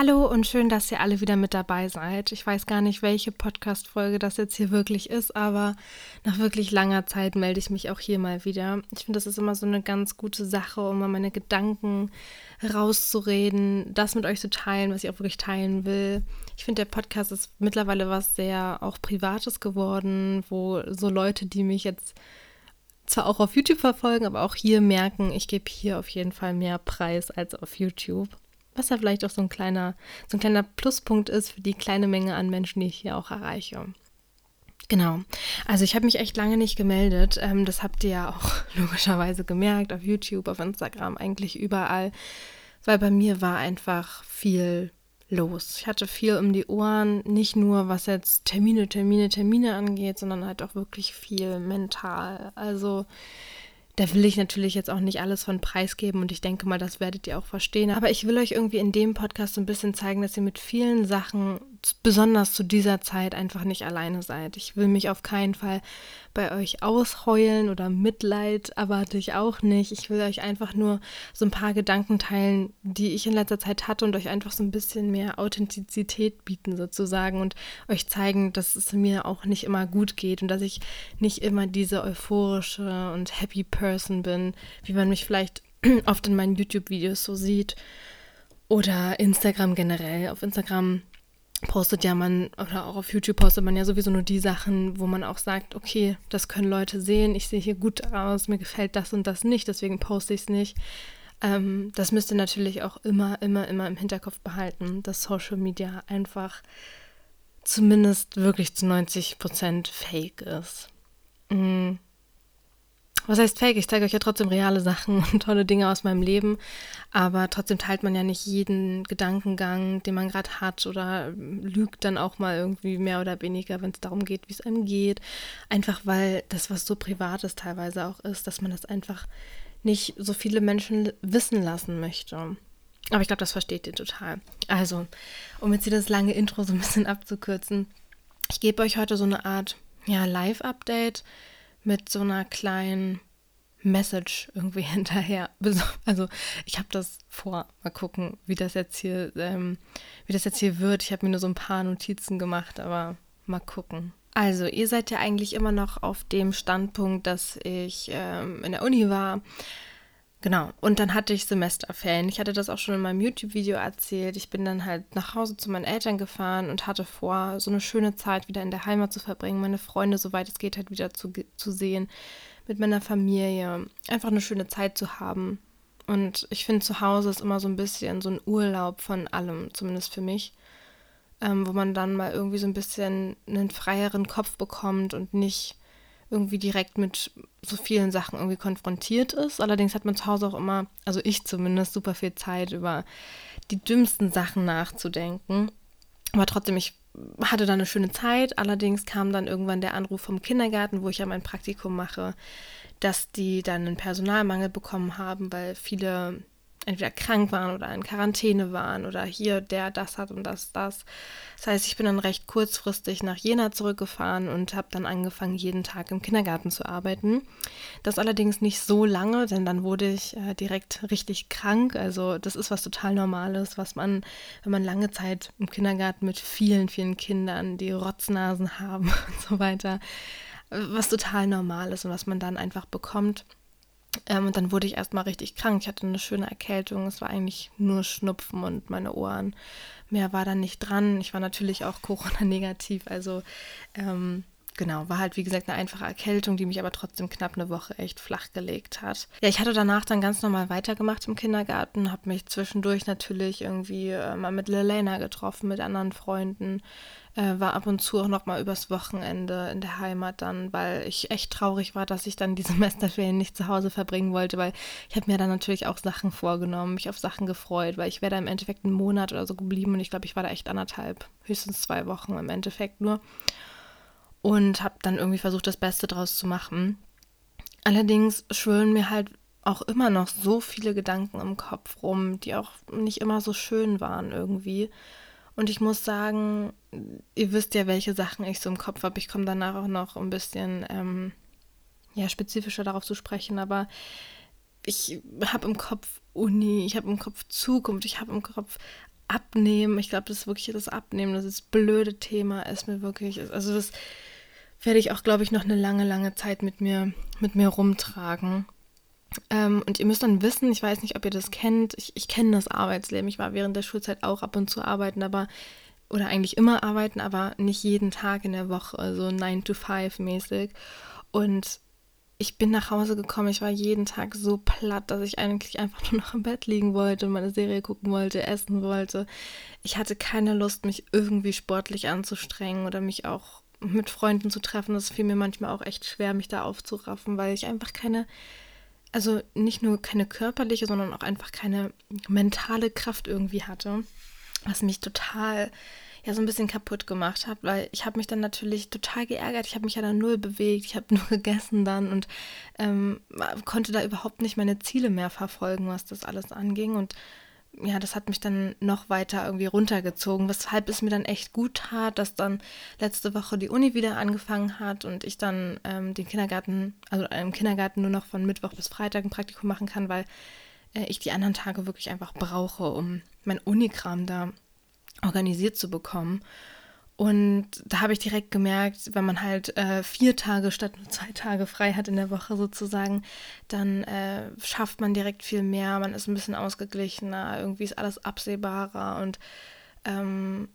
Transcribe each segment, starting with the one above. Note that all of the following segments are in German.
Hallo und schön, dass ihr alle wieder mit dabei seid. Ich weiß gar nicht, welche Podcast-Folge das jetzt hier wirklich ist, aber nach wirklich langer Zeit melde ich mich auch hier mal wieder. Ich finde, das ist immer so eine ganz gute Sache, um mal meine Gedanken rauszureden, das mit euch zu teilen, was ich auch wirklich teilen will. Ich finde, der Podcast ist mittlerweile was sehr auch Privates geworden, wo so Leute, die mich jetzt zwar auch auf YouTube verfolgen, aber auch hier merken, ich gebe hier auf jeden Fall mehr Preis als auf YouTube. Was ja vielleicht auch so ein kleiner, so ein kleiner Pluspunkt ist für die kleine Menge an Menschen, die ich hier auch erreiche. Genau. Also ich habe mich echt lange nicht gemeldet. Ähm, das habt ihr ja auch logischerweise gemerkt auf YouTube, auf Instagram, eigentlich überall. Weil bei mir war einfach viel los. Ich hatte viel um die Ohren, nicht nur was jetzt Termine, Termine, Termine angeht, sondern halt auch wirklich viel mental. Also da will ich natürlich jetzt auch nicht alles von preisgeben und ich denke mal, das werdet ihr auch verstehen. Aber ich will euch irgendwie in dem Podcast so ein bisschen zeigen, dass ihr mit vielen Sachen, besonders zu dieser Zeit, einfach nicht alleine seid. Ich will mich auf keinen Fall bei euch ausheulen oder Mitleid erwarte ich auch nicht. Ich will euch einfach nur so ein paar Gedanken teilen, die ich in letzter Zeit hatte und euch einfach so ein bisschen mehr Authentizität bieten sozusagen und euch zeigen, dass es mir auch nicht immer gut geht und dass ich nicht immer diese euphorische und happy Person bin, wie man mich vielleicht oft in meinen YouTube-Videos so sieht oder Instagram generell. Auf Instagram postet ja man, oder auch auf YouTube postet man ja sowieso nur die Sachen, wo man auch sagt, okay, das können Leute sehen, ich sehe hier gut aus, mir gefällt das und das nicht, deswegen poste ich es nicht. Ähm, das müsst ihr natürlich auch immer, immer, immer im Hinterkopf behalten, dass Social Media einfach zumindest wirklich zu 90 Prozent fake ist. Mhm was heißt fake? Ich zeige euch ja trotzdem reale Sachen und tolle Dinge aus meinem Leben, aber trotzdem teilt man ja nicht jeden Gedankengang, den man gerade hat oder lügt dann auch mal irgendwie mehr oder weniger, wenn es darum geht, wie es einem geht. Einfach weil das, was so privat ist, teilweise auch ist, dass man das einfach nicht so viele Menschen wissen lassen möchte. Aber ich glaube, das versteht ihr total. Also, um jetzt hier das lange Intro so ein bisschen abzukürzen, ich gebe euch heute so eine Art ja, Live-Update mit so einer kleinen Message irgendwie hinterher. Also ich habe das vor. Mal gucken, wie das jetzt hier, ähm, wie das jetzt hier wird. Ich habe mir nur so ein paar Notizen gemacht, aber mal gucken. Also ihr seid ja eigentlich immer noch auf dem Standpunkt, dass ich ähm, in der Uni war Genau, und dann hatte ich Semesterferien. Ich hatte das auch schon in meinem YouTube-Video erzählt. Ich bin dann halt nach Hause zu meinen Eltern gefahren und hatte vor, so eine schöne Zeit wieder in der Heimat zu verbringen, meine Freunde, soweit es geht, halt wieder zu, zu sehen, mit meiner Familie. Einfach eine schöne Zeit zu haben. Und ich finde, zu Hause ist immer so ein bisschen so ein Urlaub von allem, zumindest für mich. Ähm, wo man dann mal irgendwie so ein bisschen einen freieren Kopf bekommt und nicht irgendwie direkt mit so vielen Sachen irgendwie konfrontiert ist. Allerdings hat man zu Hause auch immer, also ich zumindest, super viel Zeit über die dümmsten Sachen nachzudenken. Aber trotzdem, ich hatte da eine schöne Zeit. Allerdings kam dann irgendwann der Anruf vom Kindergarten, wo ich ja mein Praktikum mache, dass die dann einen Personalmangel bekommen haben, weil viele entweder krank waren oder in Quarantäne waren oder hier der das hat und das das. Das heißt, ich bin dann recht kurzfristig nach Jena zurückgefahren und habe dann angefangen, jeden Tag im Kindergarten zu arbeiten. Das allerdings nicht so lange, denn dann wurde ich äh, direkt richtig krank. Also das ist was total Normales, was man, wenn man lange Zeit im Kindergarten mit vielen, vielen Kindern, die Rotznasen haben und so weiter, was total normal ist und was man dann einfach bekommt. Ähm, und dann wurde ich erstmal richtig krank. Ich hatte eine schöne Erkältung. Es war eigentlich nur Schnupfen und meine Ohren. Mehr war da nicht dran. Ich war natürlich auch Corona-negativ. Also ähm, genau, war halt wie gesagt eine einfache Erkältung, die mich aber trotzdem knapp eine Woche echt flach gelegt hat. Ja, ich hatte danach dann ganz normal weitergemacht im Kindergarten, habe mich zwischendurch natürlich irgendwie äh, mal mit Lelena getroffen, mit anderen Freunden äh, war ab und zu auch noch mal übers Wochenende in der Heimat dann, weil ich echt traurig war, dass ich dann die Semesterferien nicht zu Hause verbringen wollte, weil ich habe mir dann natürlich auch Sachen vorgenommen, mich auf Sachen gefreut, weil ich wäre da im Endeffekt einen Monat oder so geblieben und ich glaube, ich war da echt anderthalb, höchstens zwei Wochen im Endeffekt nur und habe dann irgendwie versucht, das Beste draus zu machen. Allerdings schwören mir halt auch immer noch so viele Gedanken im Kopf rum, die auch nicht immer so schön waren irgendwie. Und ich muss sagen, ihr wisst ja, welche Sachen ich so im Kopf habe. Ich komme danach auch noch ein bisschen ähm, ja, spezifischer darauf zu sprechen, aber ich habe im Kopf Uni, ich habe im Kopf Zukunft, ich habe im Kopf Abnehmen, ich glaube, das ist wirklich das Abnehmen, das ist blöde Thema, ist mir wirklich, also das werde ich auch, glaube ich, noch eine lange, lange Zeit mit mir, mit mir rumtragen. Ähm, und ihr müsst dann wissen, ich weiß nicht, ob ihr das kennt, ich, ich kenne das Arbeitsleben. Ich war während der Schulzeit auch ab und zu arbeiten, aber, oder eigentlich immer arbeiten, aber nicht jeden Tag in der Woche, so 9 to 5 mäßig. Und ich bin nach Hause gekommen, ich war jeden Tag so platt, dass ich eigentlich einfach nur noch im Bett liegen wollte und meine Serie gucken wollte, essen wollte. Ich hatte keine Lust, mich irgendwie sportlich anzustrengen oder mich auch mit Freunden zu treffen. Das fiel mir manchmal auch echt schwer, mich da aufzuraffen, weil ich einfach keine, also nicht nur keine körperliche, sondern auch einfach keine mentale Kraft irgendwie hatte, was mich total ja so ein bisschen kaputt gemacht hat, weil ich habe mich dann natürlich total geärgert. Ich habe mich ja dann null bewegt, ich habe nur gegessen dann und ähm, konnte da überhaupt nicht meine Ziele mehr verfolgen, was das alles anging. Und ja, das hat mich dann noch weiter irgendwie runtergezogen, weshalb es mir dann echt gut tat, dass dann letzte Woche die Uni wieder angefangen hat und ich dann ähm, den Kindergarten, also im Kindergarten nur noch von Mittwoch bis Freitag ein Praktikum machen kann, weil äh, ich die anderen Tage wirklich einfach brauche, um mein Unikram da organisiert zu bekommen. Und da habe ich direkt gemerkt, wenn man halt äh, vier Tage statt nur zwei Tage frei hat in der Woche sozusagen, dann äh, schafft man direkt viel mehr, man ist ein bisschen ausgeglichener, irgendwie ist alles absehbarer und ähm,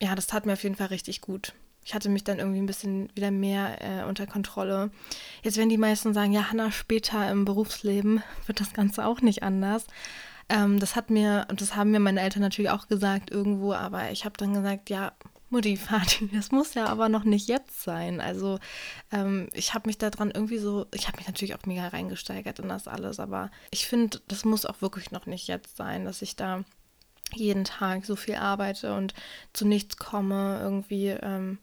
ja, das tat mir auf jeden Fall richtig gut. Ich hatte mich dann irgendwie ein bisschen wieder mehr äh, unter Kontrolle. Jetzt werden die meisten sagen, ja, Hanna, später im Berufsleben wird das Ganze auch nicht anders. Ähm, das hat mir, und das haben mir meine Eltern natürlich auch gesagt irgendwo, aber ich habe dann gesagt, ja, Mutti, Vati, das muss ja aber noch nicht jetzt sein. Also ähm, ich habe mich daran irgendwie so, ich habe mich natürlich auch mega reingesteigert in das alles, aber ich finde, das muss auch wirklich noch nicht jetzt sein, dass ich da jeden Tag so viel arbeite und zu nichts komme. Irgendwie, ähm,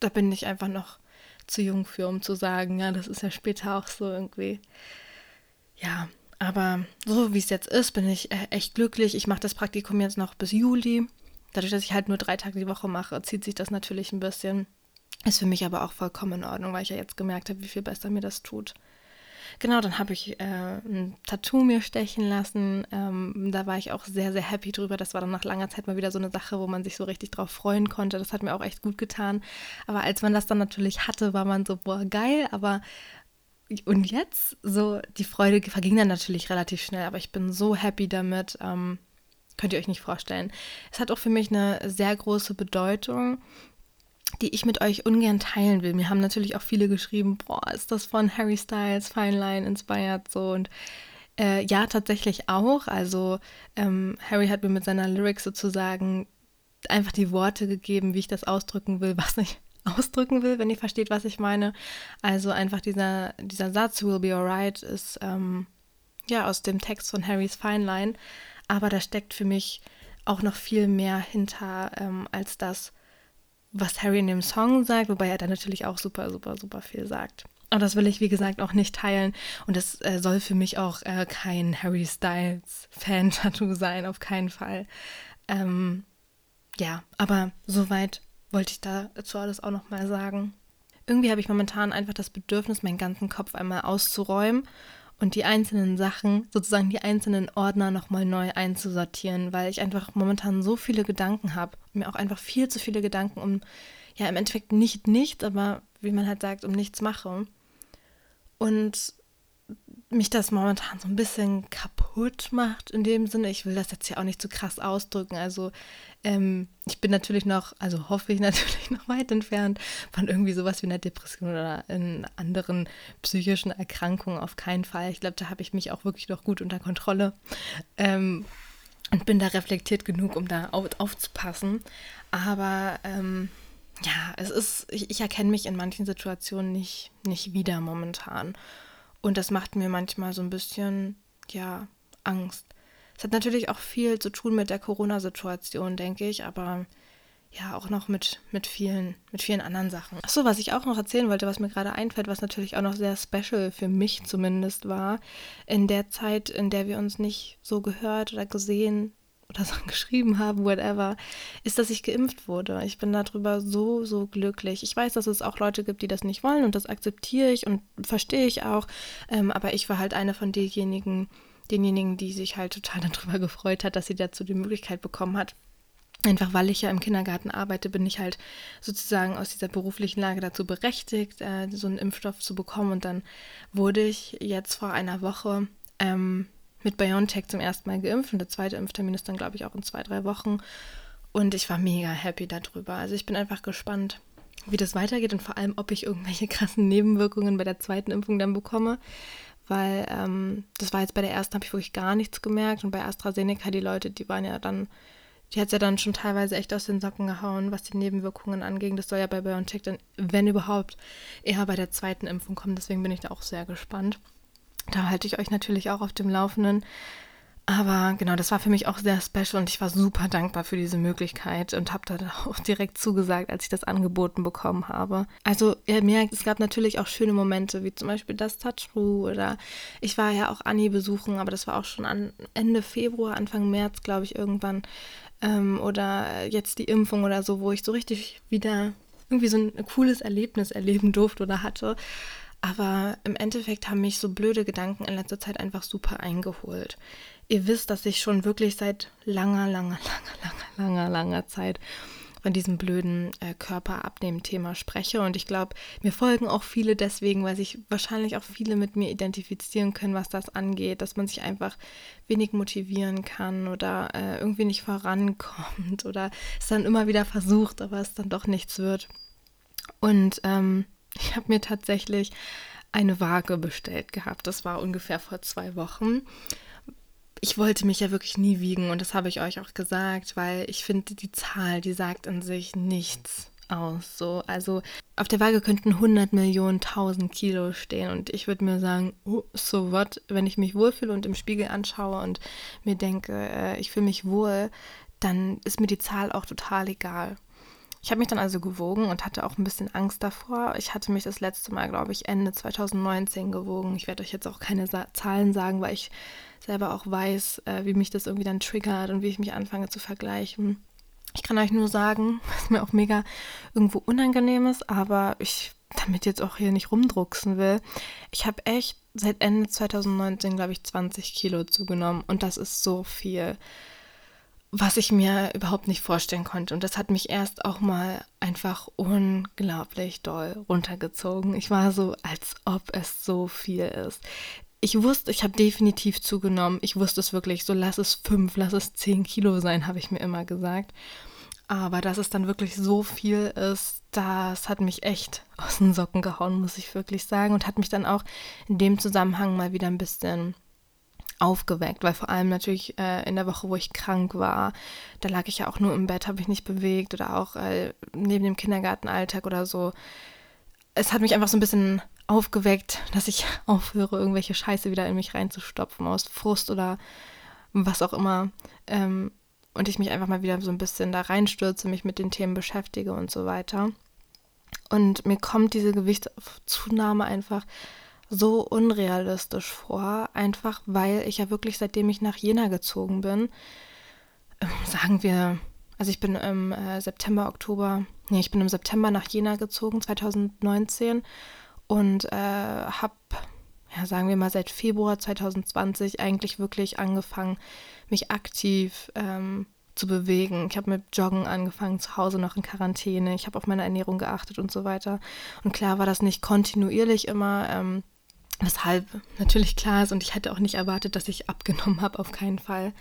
da bin ich einfach noch zu jung für, um zu sagen, ja, das ist ja später auch so irgendwie. Ja, aber so wie es jetzt ist, bin ich äh, echt glücklich. Ich mache das Praktikum jetzt noch bis Juli. Dadurch, dass ich halt nur drei Tage die Woche mache, zieht sich das natürlich ein bisschen. Ist für mich aber auch vollkommen in Ordnung, weil ich ja jetzt gemerkt habe, wie viel besser mir das tut. Genau, dann habe ich äh, ein Tattoo mir stechen lassen. Ähm, da war ich auch sehr, sehr happy drüber. Das war dann nach langer Zeit mal wieder so eine Sache, wo man sich so richtig drauf freuen konnte. Das hat mir auch echt gut getan. Aber als man das dann natürlich hatte, war man so, boah, geil. Aber und jetzt, so, die Freude verging dann natürlich relativ schnell, aber ich bin so happy damit. Ähm, könnt ihr euch nicht vorstellen. Es hat auch für mich eine sehr große Bedeutung, die ich mit euch ungern teilen will. Mir haben natürlich auch viele geschrieben, boah, ist das von Harry Styles, Fine Line inspired so und äh, ja, tatsächlich auch. Also ähm, Harry hat mir mit seiner Lyrics sozusagen einfach die Worte gegeben, wie ich das ausdrücken will, was ich ausdrücken will, wenn ihr versteht, was ich meine. Also einfach dieser, dieser Satz, will be alright, ist ähm, ja aus dem Text von Harrys Fine Line. Aber da steckt für mich auch noch viel mehr hinter ähm, als das, was Harry in dem Song sagt, wobei er da natürlich auch super, super, super viel sagt. Und das will ich, wie gesagt, auch nicht teilen. Und es äh, soll für mich auch äh, kein Harry Styles Fan-Tattoo sein, auf keinen Fall. Ähm, ja, aber soweit wollte ich dazu alles auch nochmal sagen. Irgendwie habe ich momentan einfach das Bedürfnis, meinen ganzen Kopf einmal auszuräumen und die einzelnen Sachen, sozusagen die einzelnen Ordner nochmal neu einzusortieren, weil ich einfach momentan so viele Gedanken habe. Mir auch einfach viel zu viele Gedanken um, ja, im Endeffekt nicht nichts, aber wie man halt sagt, um nichts mache. Und mich das momentan so ein bisschen kaputt macht in dem Sinne. Ich will das jetzt ja auch nicht zu krass ausdrücken. Also ähm, ich bin natürlich noch, also hoffe ich natürlich noch weit entfernt von irgendwie sowas wie einer Depression oder in anderen psychischen Erkrankungen auf keinen Fall. Ich glaube, da habe ich mich auch wirklich noch gut unter Kontrolle ähm, und bin da reflektiert genug, um da auf, aufzupassen. Aber ähm, ja, es ist, ich, ich erkenne mich in manchen Situationen nicht, nicht wieder momentan. Und das macht mir manchmal so ein bisschen, ja, Angst. Es hat natürlich auch viel zu tun mit der Corona-Situation, denke ich, aber ja, auch noch mit, mit, vielen, mit vielen anderen Sachen. Achso, was ich auch noch erzählen wollte, was mir gerade einfällt, was natürlich auch noch sehr special für mich zumindest war, in der Zeit, in der wir uns nicht so gehört oder gesehen oder so geschrieben haben, whatever, ist, dass ich geimpft wurde. Ich bin darüber so, so glücklich. Ich weiß, dass es auch Leute gibt, die das nicht wollen und das akzeptiere ich und verstehe ich auch. Ähm, aber ich war halt eine von denjenigen, denjenigen, die sich halt total darüber gefreut hat, dass sie dazu die Möglichkeit bekommen hat. Einfach weil ich ja im Kindergarten arbeite, bin ich halt sozusagen aus dieser beruflichen Lage dazu berechtigt, äh, so einen Impfstoff zu bekommen. Und dann wurde ich jetzt vor einer Woche ähm, mit BioNTech zum ersten Mal geimpft. Und der zweite Impftermin ist dann, glaube ich, auch in zwei, drei Wochen. Und ich war mega happy darüber. Also ich bin einfach gespannt, wie das weitergeht und vor allem, ob ich irgendwelche krassen Nebenwirkungen bei der zweiten Impfung dann bekomme. Weil ähm, das war jetzt bei der ersten, habe ich wirklich gar nichts gemerkt. Und bei AstraZeneca, die Leute, die waren ja dann die hat es ja dann schon teilweise echt aus den Socken gehauen, was die Nebenwirkungen anging. Das soll ja bei BioNTech dann, wenn überhaupt, eher bei der zweiten Impfung kommen. Deswegen bin ich da auch sehr gespannt. Da halte ich euch natürlich auch auf dem Laufenden. Aber genau, das war für mich auch sehr special und ich war super dankbar für diese Möglichkeit und habe da auch direkt zugesagt, als ich das angeboten bekommen habe. Also ihr merkt, es gab natürlich auch schöne Momente, wie zum Beispiel das Tattoo oder ich war ja auch Anni besuchen, aber das war auch schon an Ende Februar, Anfang März, glaube ich, irgendwann ähm, oder jetzt die Impfung oder so, wo ich so richtig wieder irgendwie so ein cooles Erlebnis erleben durfte oder hatte. Aber im Endeffekt haben mich so blöde Gedanken in letzter Zeit einfach super eingeholt. Ihr wisst, dass ich schon wirklich seit langer, langer, langer, langer, langer, langer Zeit von diesem blöden äh, Körperabnehmen-Thema spreche. Und ich glaube, mir folgen auch viele deswegen, weil sich wahrscheinlich auch viele mit mir identifizieren können, was das angeht, dass man sich einfach wenig motivieren kann oder äh, irgendwie nicht vorankommt oder es dann immer wieder versucht, aber es dann doch nichts wird. Und ähm, ich habe mir tatsächlich eine Waage bestellt gehabt. Das war ungefähr vor zwei Wochen ich wollte mich ja wirklich nie wiegen und das habe ich euch auch gesagt, weil ich finde, die Zahl, die sagt an sich nichts aus. So, also auf der Waage könnten 100 Millionen, 1000 Kilo stehen und ich würde mir sagen, oh, so what, wenn ich mich wohlfühle und im Spiegel anschaue und mir denke, äh, ich fühle mich wohl, dann ist mir die Zahl auch total egal. Ich habe mich dann also gewogen und hatte auch ein bisschen Angst davor. Ich hatte mich das letzte Mal, glaube ich, Ende 2019 gewogen. Ich werde euch jetzt auch keine Sa Zahlen sagen, weil ich selber auch weiß, äh, wie mich das irgendwie dann triggert und wie ich mich anfange zu vergleichen. Ich kann euch nur sagen, was mir auch mega irgendwo unangenehm ist, aber ich damit jetzt auch hier nicht rumdrucksen will. Ich habe echt seit Ende 2019, glaube ich, 20 Kilo zugenommen und das ist so viel was ich mir überhaupt nicht vorstellen konnte. Und das hat mich erst auch mal einfach unglaublich doll runtergezogen. Ich war so, als ob es so viel ist. Ich wusste, ich habe definitiv zugenommen. Ich wusste es wirklich, so lass es fünf, lass es zehn Kilo sein, habe ich mir immer gesagt. Aber dass es dann wirklich so viel ist, das hat mich echt aus den Socken gehauen, muss ich wirklich sagen. Und hat mich dann auch in dem Zusammenhang mal wieder ein bisschen aufgeweckt, weil vor allem natürlich äh, in der Woche, wo ich krank war, da lag ich ja auch nur im Bett, habe ich nicht bewegt oder auch äh, neben dem Kindergartenalltag oder so. Es hat mich einfach so ein bisschen aufgeweckt, dass ich aufhöre, irgendwelche Scheiße wieder in mich reinzustopfen aus Frust oder was auch immer. Ähm, und ich mich einfach mal wieder so ein bisschen da reinstürze, mich mit den Themen beschäftige und so weiter. Und mir kommt diese Gewichtszunahme einfach so unrealistisch vor, einfach weil ich ja wirklich seitdem ich nach Jena gezogen bin, äh, sagen wir, also ich bin im äh, September, Oktober, nee, ich bin im September nach Jena gezogen, 2019 und äh, habe, ja, sagen wir mal, seit Februar 2020 eigentlich wirklich angefangen, mich aktiv ähm, zu bewegen. Ich habe mit Joggen angefangen, zu Hause noch in Quarantäne. Ich habe auf meine Ernährung geachtet und so weiter. Und klar war das nicht kontinuierlich immer. Ähm, Weshalb natürlich klar ist und ich hätte auch nicht erwartet, dass ich abgenommen habe, auf keinen Fall.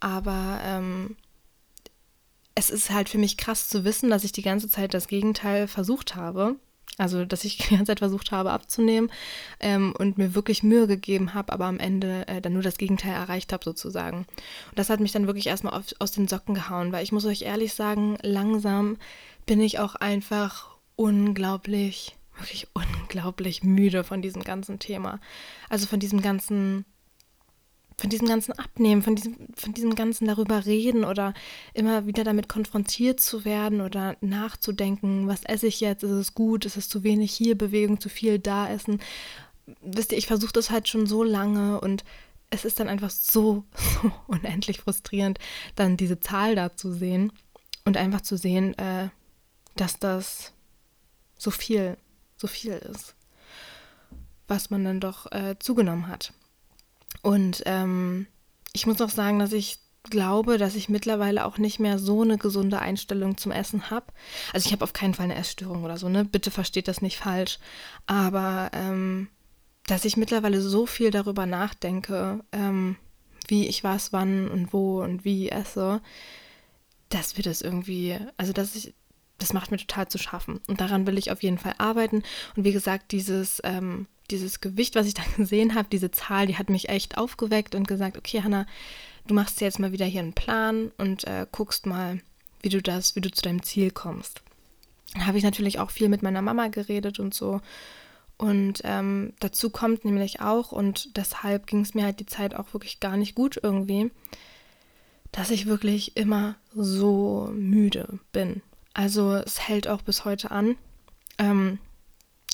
Aber ähm, es ist halt für mich krass zu wissen, dass ich die ganze Zeit das Gegenteil versucht habe. Also, dass ich die ganze Zeit versucht habe abzunehmen ähm, und mir wirklich Mühe gegeben habe, aber am Ende äh, dann nur das Gegenteil erreicht habe, sozusagen. Und das hat mich dann wirklich erstmal auf, aus den Socken gehauen, weil ich muss euch ehrlich sagen, langsam bin ich auch einfach unglaublich wirklich unglaublich müde von diesem ganzen Thema. Also von diesem ganzen, von diesem ganzen Abnehmen, von diesem, von diesem ganzen darüber reden oder immer wieder damit konfrontiert zu werden oder nachzudenken, was esse ich jetzt, ist es gut, ist es zu wenig hier, Bewegung, zu viel da essen. Wisst ihr, ich versuche das halt schon so lange und es ist dann einfach so, so unendlich frustrierend, dann diese Zahl da zu sehen und einfach zu sehen, äh, dass das so viel so viel ist, was man dann doch äh, zugenommen hat. Und ähm, ich muss auch sagen, dass ich glaube, dass ich mittlerweile auch nicht mehr so eine gesunde Einstellung zum Essen habe. Also ich habe auf keinen Fall eine Essstörung oder so, ne? Bitte versteht das nicht falsch. Aber ähm, dass ich mittlerweile so viel darüber nachdenke, ähm, wie ich was, wann und wo und wie esse, dass wir das irgendwie, also dass ich, das macht mir total zu schaffen. Und daran will ich auf jeden Fall arbeiten. Und wie gesagt, dieses, ähm, dieses Gewicht, was ich da gesehen habe, diese Zahl, die hat mich echt aufgeweckt und gesagt, okay, Hanna, du machst jetzt mal wieder hier einen Plan und äh, guckst mal, wie du das, wie du zu deinem Ziel kommst. Dann habe ich natürlich auch viel mit meiner Mama geredet und so. Und ähm, dazu kommt nämlich auch, und deshalb ging es mir halt die Zeit auch wirklich gar nicht gut irgendwie, dass ich wirklich immer so müde bin. Also es hält auch bis heute an. Ähm,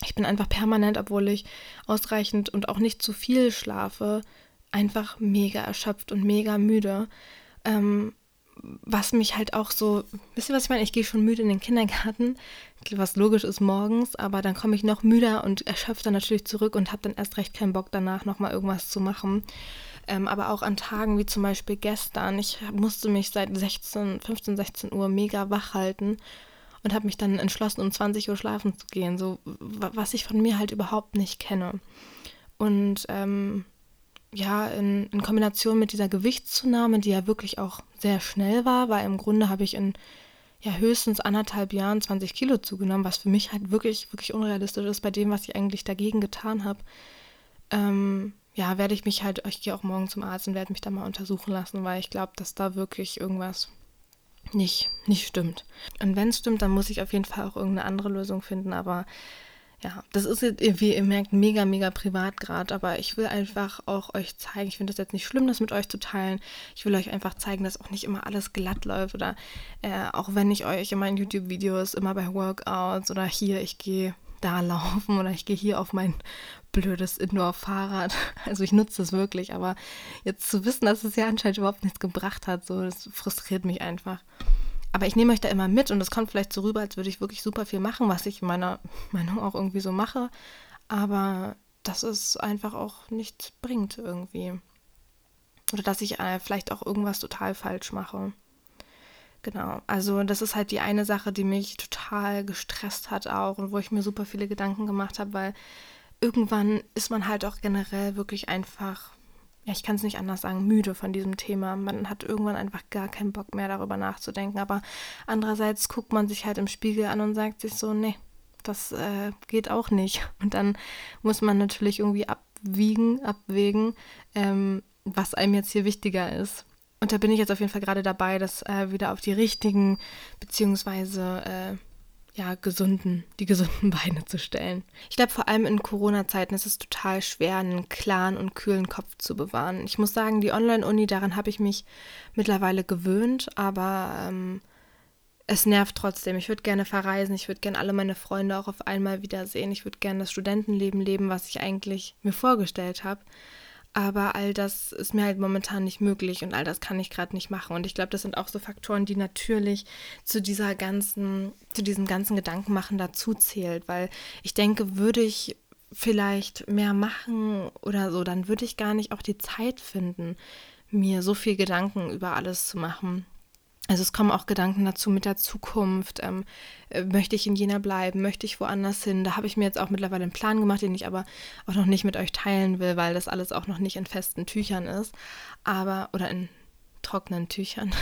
ich bin einfach permanent, obwohl ich ausreichend und auch nicht zu viel schlafe, einfach mega erschöpft und mega müde. Ähm, was mich halt auch so, wisst ihr, was ich meine? Ich gehe schon müde in den Kindergarten, was logisch ist morgens, aber dann komme ich noch müder und erschöpft dann natürlich zurück und habe dann erst recht keinen Bock danach nochmal irgendwas zu machen. Ähm, aber auch an Tagen wie zum Beispiel gestern, ich musste mich seit 16, 15, 16 Uhr mega wach halten und habe mich dann entschlossen, um 20 Uhr schlafen zu gehen, so was ich von mir halt überhaupt nicht kenne. Und ähm, ja, in, in, Kombination mit dieser Gewichtszunahme, die ja wirklich auch sehr schnell war, weil im Grunde habe ich in ja höchstens anderthalb Jahren 20 Kilo zugenommen, was für mich halt wirklich, wirklich unrealistisch ist bei dem, was ich eigentlich dagegen getan habe. Ähm, ja, werde ich mich halt, ich gehe auch morgen zum Arzt und werde mich da mal untersuchen lassen, weil ich glaube, dass da wirklich irgendwas nicht, nicht stimmt. Und wenn es stimmt, dann muss ich auf jeden Fall auch irgendeine andere Lösung finden, aber ja, das ist jetzt, wie ihr merkt, mega, mega privat gerade, aber ich will einfach auch euch zeigen, ich finde das jetzt nicht schlimm, das mit euch zu teilen. Ich will euch einfach zeigen, dass auch nicht immer alles glatt läuft oder äh, auch wenn ich euch in meinen YouTube-Videos immer bei Workouts oder hier, ich gehe da laufen oder ich gehe hier auf mein blödes Indoor-Fahrrad. Also ich nutze das wirklich, aber jetzt zu wissen, dass es ja anscheinend überhaupt nichts gebracht hat, so, das frustriert mich einfach. Aber ich nehme euch da immer mit und es kommt vielleicht so rüber, als würde ich wirklich super viel machen, was ich meiner Meinung auch irgendwie so mache. Aber dass es einfach auch nichts bringt irgendwie. Oder dass ich äh, vielleicht auch irgendwas total falsch mache. Genau, also das ist halt die eine Sache, die mich total gestresst hat auch und wo ich mir super viele Gedanken gemacht habe, weil irgendwann ist man halt auch generell wirklich einfach ja, ich kann es nicht anders sagen, müde von diesem Thema. Man hat irgendwann einfach gar keinen Bock mehr darüber nachzudenken. Aber andererseits guckt man sich halt im Spiegel an und sagt sich so, nee, das äh, geht auch nicht. Und dann muss man natürlich irgendwie abwiegen, abwägen, ähm, was einem jetzt hier wichtiger ist. Und da bin ich jetzt auf jeden Fall gerade dabei, das äh, wieder auf die richtigen, beziehungsweise äh, ja, gesunden, die gesunden Beine zu stellen. Ich glaube, vor allem in Corona-Zeiten ist es total schwer, einen klaren und kühlen Kopf zu bewahren. Ich muss sagen, die Online-Uni, daran habe ich mich mittlerweile gewöhnt, aber ähm, es nervt trotzdem. Ich würde gerne verreisen, ich würde gerne alle meine Freunde auch auf einmal wiedersehen, ich würde gerne das Studentenleben leben, was ich eigentlich mir vorgestellt habe. Aber all das ist mir halt momentan nicht möglich und all das kann ich gerade nicht machen. Und ich glaube, das sind auch so Faktoren, die natürlich zu dieser ganzen, zu diesem ganzen Gedankenmachen dazu zählt. Weil ich denke, würde ich vielleicht mehr machen oder so, dann würde ich gar nicht auch die Zeit finden, mir so viel Gedanken über alles zu machen. Also es kommen auch Gedanken dazu mit der Zukunft. Ähm, äh, möchte ich in Jena bleiben? Möchte ich woanders hin? Da habe ich mir jetzt auch mittlerweile einen Plan gemacht, den ich aber auch noch nicht mit euch teilen will, weil das alles auch noch nicht in festen Tüchern ist. Aber, oder in trockenen Tüchern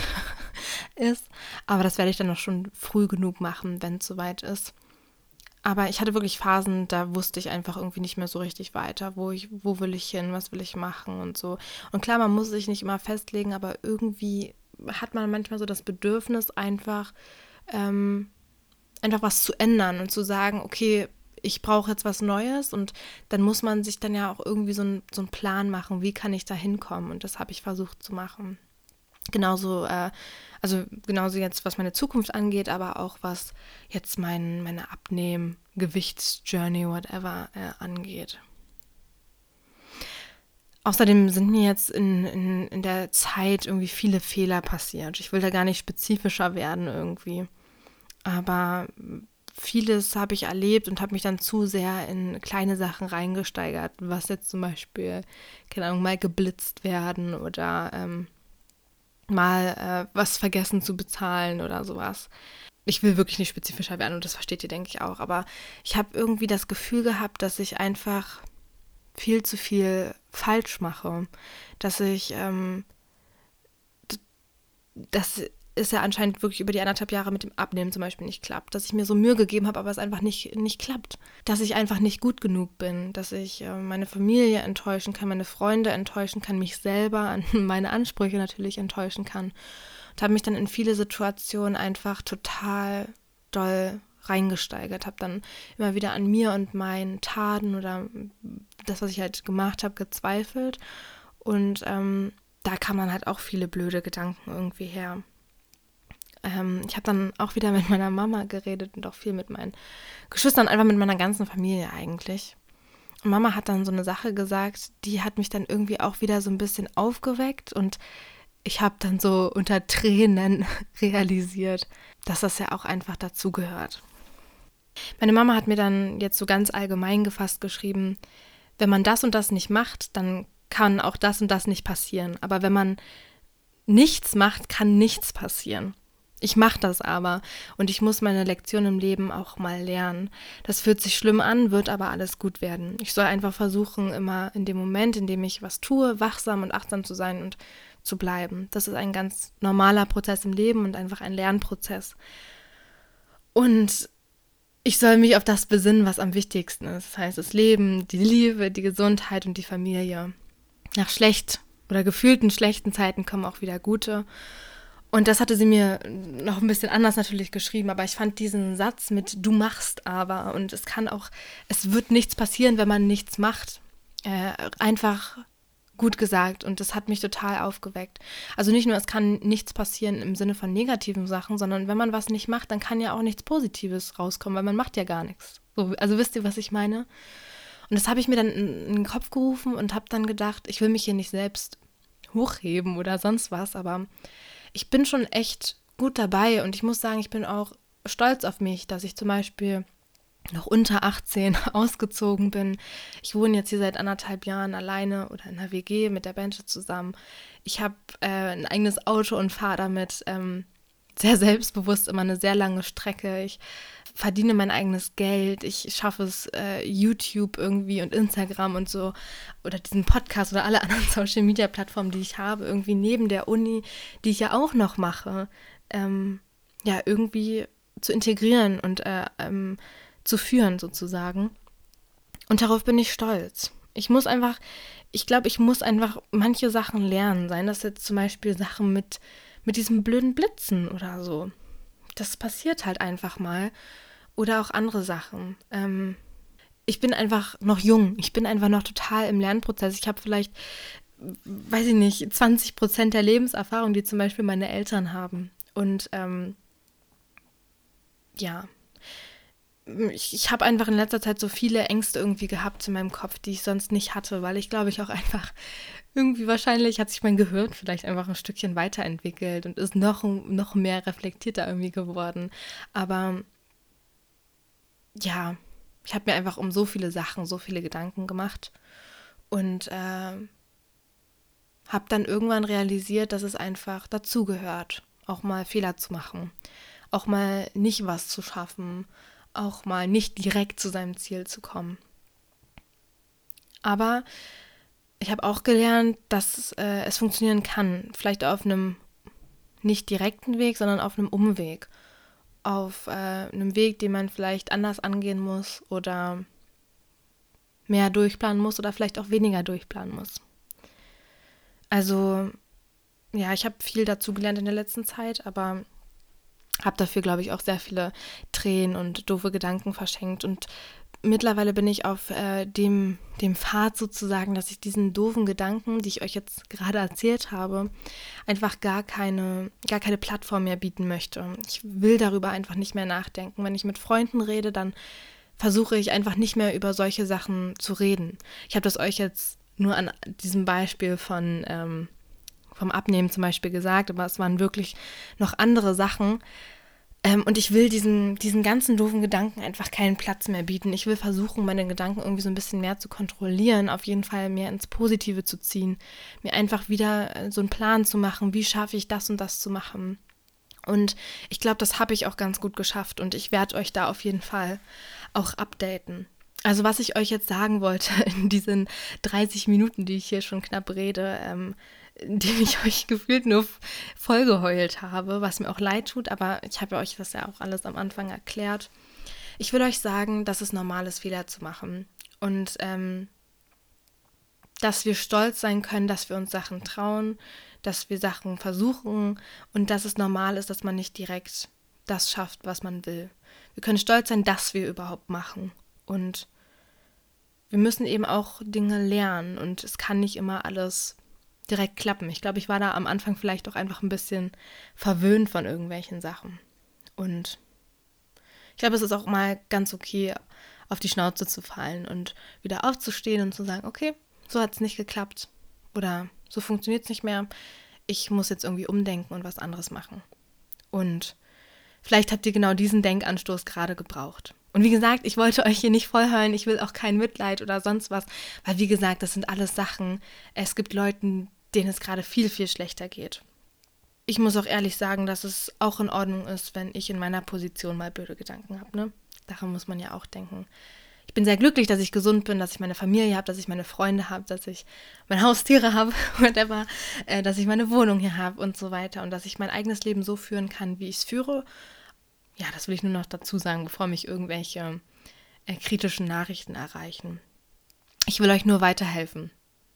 ist. Aber das werde ich dann noch schon früh genug machen, wenn es soweit ist. Aber ich hatte wirklich Phasen, da wusste ich einfach irgendwie nicht mehr so richtig weiter, wo ich, wo will ich hin, was will ich machen und so. Und klar, man muss sich nicht immer festlegen, aber irgendwie hat man manchmal so das Bedürfnis, einfach, ähm, einfach was zu ändern und zu sagen, okay, ich brauche jetzt was Neues und dann muss man sich dann ja auch irgendwie so, ein, so einen Plan machen, wie kann ich da hinkommen und das habe ich versucht zu machen. Genauso, äh, also genauso jetzt, was meine Zukunft angeht, aber auch was jetzt mein, meine Abnehmen, Gewichtsjourney, whatever äh, angeht. Außerdem sind mir jetzt in, in, in der Zeit irgendwie viele Fehler passiert. Ich will da gar nicht spezifischer werden irgendwie. Aber vieles habe ich erlebt und habe mich dann zu sehr in kleine Sachen reingesteigert, was jetzt zum Beispiel, keine Ahnung, mal geblitzt werden oder ähm, mal äh, was vergessen zu bezahlen oder sowas. Ich will wirklich nicht spezifischer werden und das versteht ihr, denke ich, auch. Aber ich habe irgendwie das Gefühl gehabt, dass ich einfach viel zu viel falsch mache. Dass ich, ähm, dass es ja anscheinend wirklich über die anderthalb Jahre mit dem Abnehmen zum Beispiel nicht klappt. Dass ich mir so Mühe gegeben habe, aber es einfach nicht, nicht klappt. Dass ich einfach nicht gut genug bin. Dass ich äh, meine Familie enttäuschen kann, meine Freunde enttäuschen kann, mich selber, meine Ansprüche natürlich enttäuschen kann. Und habe mich dann in viele Situationen einfach total doll reingesteigert. Habe dann immer wieder an mir und meinen Taten oder das, was ich halt gemacht habe, gezweifelt. Und ähm, da kam dann halt auch viele blöde Gedanken irgendwie her ähm, ich habe dann auch wieder mit meiner Mama geredet und auch viel mit meinen Geschwistern, einfach mit meiner ganzen Familie eigentlich. Und Mama hat dann so eine Sache gesagt, die hat mich dann irgendwie auch wieder so ein bisschen aufgeweckt und ich habe dann so unter Tränen realisiert, dass das ja auch einfach dazugehört. Meine Mama hat mir dann jetzt so ganz allgemein gefasst geschrieben, wenn man das und das nicht macht, dann kann auch das und das nicht passieren. Aber wenn man nichts macht, kann nichts passieren. Ich mache das aber und ich muss meine Lektion im Leben auch mal lernen. Das fühlt sich schlimm an, wird aber alles gut werden. Ich soll einfach versuchen, immer in dem Moment, in dem ich was tue, wachsam und achtsam zu sein und zu bleiben. Das ist ein ganz normaler Prozess im Leben und einfach ein Lernprozess. Und ich soll mich auf das besinnen, was am wichtigsten ist. Das heißt, das Leben, die Liebe, die Gesundheit und die Familie. Nach schlecht oder gefühlten schlechten Zeiten kommen auch wieder gute. Und das hatte sie mir noch ein bisschen anders natürlich geschrieben, aber ich fand diesen Satz mit du machst aber und es kann auch, es wird nichts passieren, wenn man nichts macht, äh, einfach gut gesagt und das hat mich total aufgeweckt. Also nicht nur, es kann nichts passieren im Sinne von negativen Sachen, sondern wenn man was nicht macht, dann kann ja auch nichts Positives rauskommen, weil man macht ja gar nichts. So, also wisst ihr, was ich meine? Und das habe ich mir dann in, den Kopf gerufen und habe dann gedacht, ich will mich hier nicht selbst hochheben oder sonst was, aber ich bin schon echt gut dabei und ich muss sagen, ich bin auch stolz auf mich, dass ich zum Beispiel noch unter 18 ausgezogen bin. Ich wohne jetzt hier seit anderthalb Jahren alleine oder in einer WG mit der Benche zusammen. Ich habe äh, ein eigenes Auto und fahre damit ähm, sehr selbstbewusst immer eine sehr lange Strecke. Ich verdiene mein eigenes Geld, ich schaffe es, äh, YouTube irgendwie und Instagram und so oder diesen Podcast oder alle anderen Social Media Plattformen, die ich habe, irgendwie neben der Uni, die ich ja auch noch mache, ähm, ja, irgendwie zu integrieren und äh, ähm, zu führen sozusagen. Und darauf bin ich stolz. Ich muss einfach, ich glaube, ich muss einfach manche Sachen lernen. Seien das jetzt zum Beispiel Sachen mit, mit diesem blöden Blitzen oder so. Das passiert halt einfach mal oder auch andere Sachen. Ähm, ich bin einfach noch jung. Ich bin einfach noch total im Lernprozess. Ich habe vielleicht, weiß ich nicht, 20 Prozent der Lebenserfahrung, die zum Beispiel meine Eltern haben. Und ähm, ja, ich, ich habe einfach in letzter Zeit so viele Ängste irgendwie gehabt in meinem Kopf, die ich sonst nicht hatte, weil ich glaube ich auch einfach irgendwie wahrscheinlich hat sich mein Gehirn vielleicht einfach ein Stückchen weiterentwickelt und ist noch, noch mehr reflektierter irgendwie geworden. Aber ja, ich habe mir einfach um so viele Sachen, so viele Gedanken gemacht und äh, habe dann irgendwann realisiert, dass es einfach dazugehört, auch mal Fehler zu machen, auch mal nicht was zu schaffen, auch mal nicht direkt zu seinem Ziel zu kommen. Aber ich habe auch gelernt, dass äh, es funktionieren kann, vielleicht auf einem nicht direkten Weg, sondern auf einem Umweg auf äh, einem Weg, den man vielleicht anders angehen muss oder mehr durchplanen muss oder vielleicht auch weniger durchplanen muss. Also, ja, ich habe viel dazu gelernt in der letzten Zeit, aber habe dafür, glaube ich, auch sehr viele Tränen und doofe Gedanken verschenkt und mittlerweile bin ich auf äh, dem, dem Pfad sozusagen, dass ich diesen doofen Gedanken, die ich euch jetzt gerade erzählt habe, einfach gar keine, gar keine Plattform mehr bieten möchte. Ich will darüber einfach nicht mehr nachdenken. Wenn ich mit Freunden rede, dann versuche ich einfach nicht mehr über solche Sachen zu reden. Ich habe das euch jetzt nur an diesem Beispiel von ähm, vom Abnehmen zum Beispiel gesagt, aber es waren wirklich noch andere Sachen, Ähm, und ich will diesen, diesen ganzen doofen Gedanken einfach keinen Platz mehr bieten. Ich will versuchen, meine Gedanken irgendwie so ein bisschen mehr zu kontrollieren, auf jeden Fall mehr ins Positive zu ziehen, mir einfach wieder äh, so einen Plan zu machen, wie schaffe ich das und das zu machen. Und ich glaube, das habe ich auch ganz gut geschafft und ich werde euch da auf jeden Fall auch updaten. Also was ich euch jetzt sagen wollte in diesen 30 Minuten, die ich hier schon knapp rede, ähm, in denen ich euch gefühlt nur vollgeheult habe, was mir auch leid tut, aber ich habe euch das ja auch alles am Anfang erklärt. Ich will euch sagen, dass es normal ist, Fehler zu machen und ähm, dass wir stolz sein können, dass wir uns Sachen trauen, dass wir Sachen versuchen und dass es normal ist, dass man nicht direkt das schafft, was man will. Wir können stolz sein, dass wir überhaupt machen und wir müssen eben auch Dinge lernen und es kann nicht immer alles direkt klappen. Ich glaube, ich war da am Anfang vielleicht auch einfach ein bisschen verwöhnt von irgendwelchen Sachen. Und ich glaube, es ist auch mal ganz okay, auf die Schnauze zu fallen und wieder aufzustehen und zu sagen, okay, so hat es nicht geklappt oder so funktioniert es nicht mehr. Ich muss jetzt irgendwie umdenken und was anderes machen. Und vielleicht habt ihr genau diesen Denkanstoß gerade gebraucht. Und wie gesagt, ich wollte euch hier nicht vollheulen, ich will auch kein Mitleid oder sonst was, weil wie gesagt, das sind alles Sachen. Es gibt Leuten, denen es gerade viel, viel schlechter geht. Ich muss auch ehrlich sagen, dass es auch in Ordnung ist, wenn ich in meiner Position mal blöde Gedanken habe. Ne? Daran muss man ja auch denken. Ich bin sehr glücklich, dass ich gesund bin, dass ich meine Familie habe, dass ich meine Freunde habe, dass ich meine Haustiere habe, whatever, äh, dass ich meine Wohnung hier habe und so weiter und dass ich mein eigenes Leben so führen kann, wie ich es führe ja, das will ich nur noch dazu sagen, bevor mich irgendwelche äh, kritischen Nachrichten erreichen. Ich will euch nur weiterhelfen.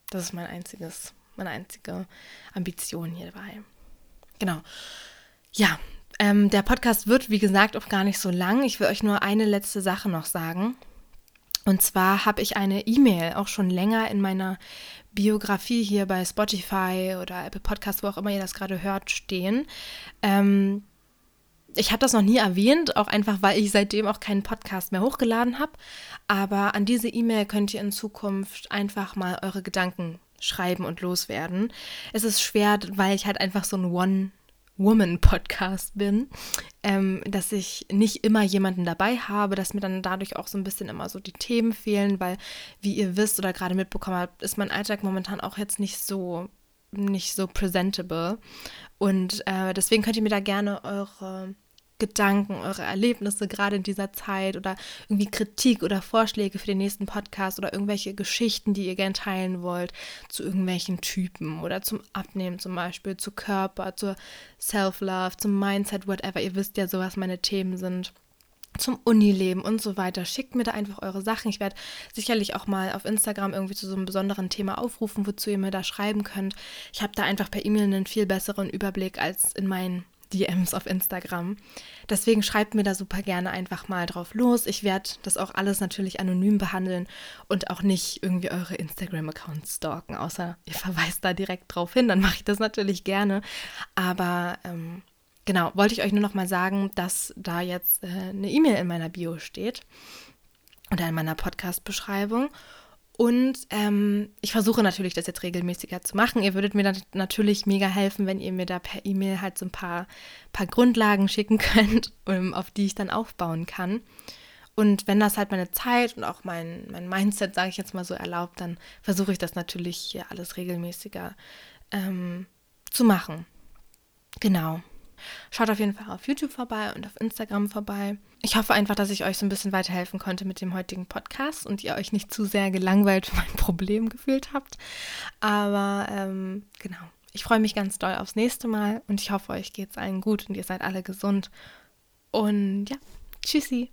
Das ist mein einziges, meine einzige Ambition hierbei. Genau. Ja, ähm, der Podcast wird, wie gesagt, auch gar nicht so lang. Ich will euch nur eine letzte Sache noch sagen. Und zwar habe ich eine E-Mail auch schon länger in meiner Biografie hier bei Spotify oder Apple Podcast, wo auch immer ihr das gerade hört, stehen. Ähm, ich habe das noch nie erwähnt, auch einfach, weil ich seitdem auch keinen Podcast mehr hochgeladen habe. Aber an diese E-Mail könnt ihr in Zukunft einfach mal eure Gedanken schreiben und loswerden. Es ist schwer, weil ich halt einfach so ein One-Woman-Podcast bin, ähm, dass ich nicht immer jemanden dabei habe, dass mir dann dadurch auch so ein bisschen immer so die Themen fehlen, weil, wie ihr wisst oder gerade mitbekommen habt, ist mein Alltag momentan auch jetzt nicht so nicht so presentable. Und äh, deswegen könnt ihr mir da gerne eure Gedanken, eure Erlebnisse gerade in dieser Zeit oder irgendwie Kritik oder Vorschläge für den nächsten Podcast oder irgendwelche Geschichten, die ihr gern teilen wollt, zu irgendwelchen Typen oder zum Abnehmen zum Beispiel, zu Körper, zur Self-Love, zum Mindset, whatever. Ihr wisst ja so, was meine Themen sind zum Unileben und so weiter. Schickt mir da einfach eure Sachen. Ich werde sicherlich auch mal auf Instagram irgendwie zu so einem besonderen Thema aufrufen, wozu ihr mir da schreiben könnt. Ich habe da einfach per E-Mail einen viel besseren Überblick als in meinen DMs auf Instagram. Deswegen schreibt mir da super gerne einfach mal drauf los. Ich werde das auch alles natürlich anonym behandeln und auch nicht irgendwie eure Instagram-Accounts stalken, außer ihr verweist da direkt drauf hin, dann mache ich das natürlich gerne. Aber ähm, genau, wollte ich euch nur noch mal sagen, dass da jetzt äh, eine E-Mail in meiner Bio steht oder in meiner Podcast-Beschreibung. Und ähm, ich versuche natürlich, das jetzt regelmäßiger zu machen. Ihr würdet mir dann natürlich mega helfen, wenn ihr mir da per E-Mail halt so ein paar, paar Grundlagen schicken könnt, um, auf die ich dann aufbauen kann. Und wenn das halt meine Zeit und auch mein, mein Mindset, sage ich jetzt mal so, erlaubt, dann versuche ich das natürlich hier alles regelmäßiger ähm, zu machen. Genau. Schaut auf jeden Fall auf YouTube vorbei und auf Instagram vorbei. Ich hoffe einfach, dass ich euch so ein bisschen weiterhelfen konnte mit dem heutigen Podcast und ihr euch nicht zu sehr gelangweilt für mein Problem gefühlt habt. Aber ähm, genau, ich freue mich ganz doll aufs nächste Mal und ich hoffe, euch geht es allen gut und ihr seid alle gesund. Und ja, tschüssi.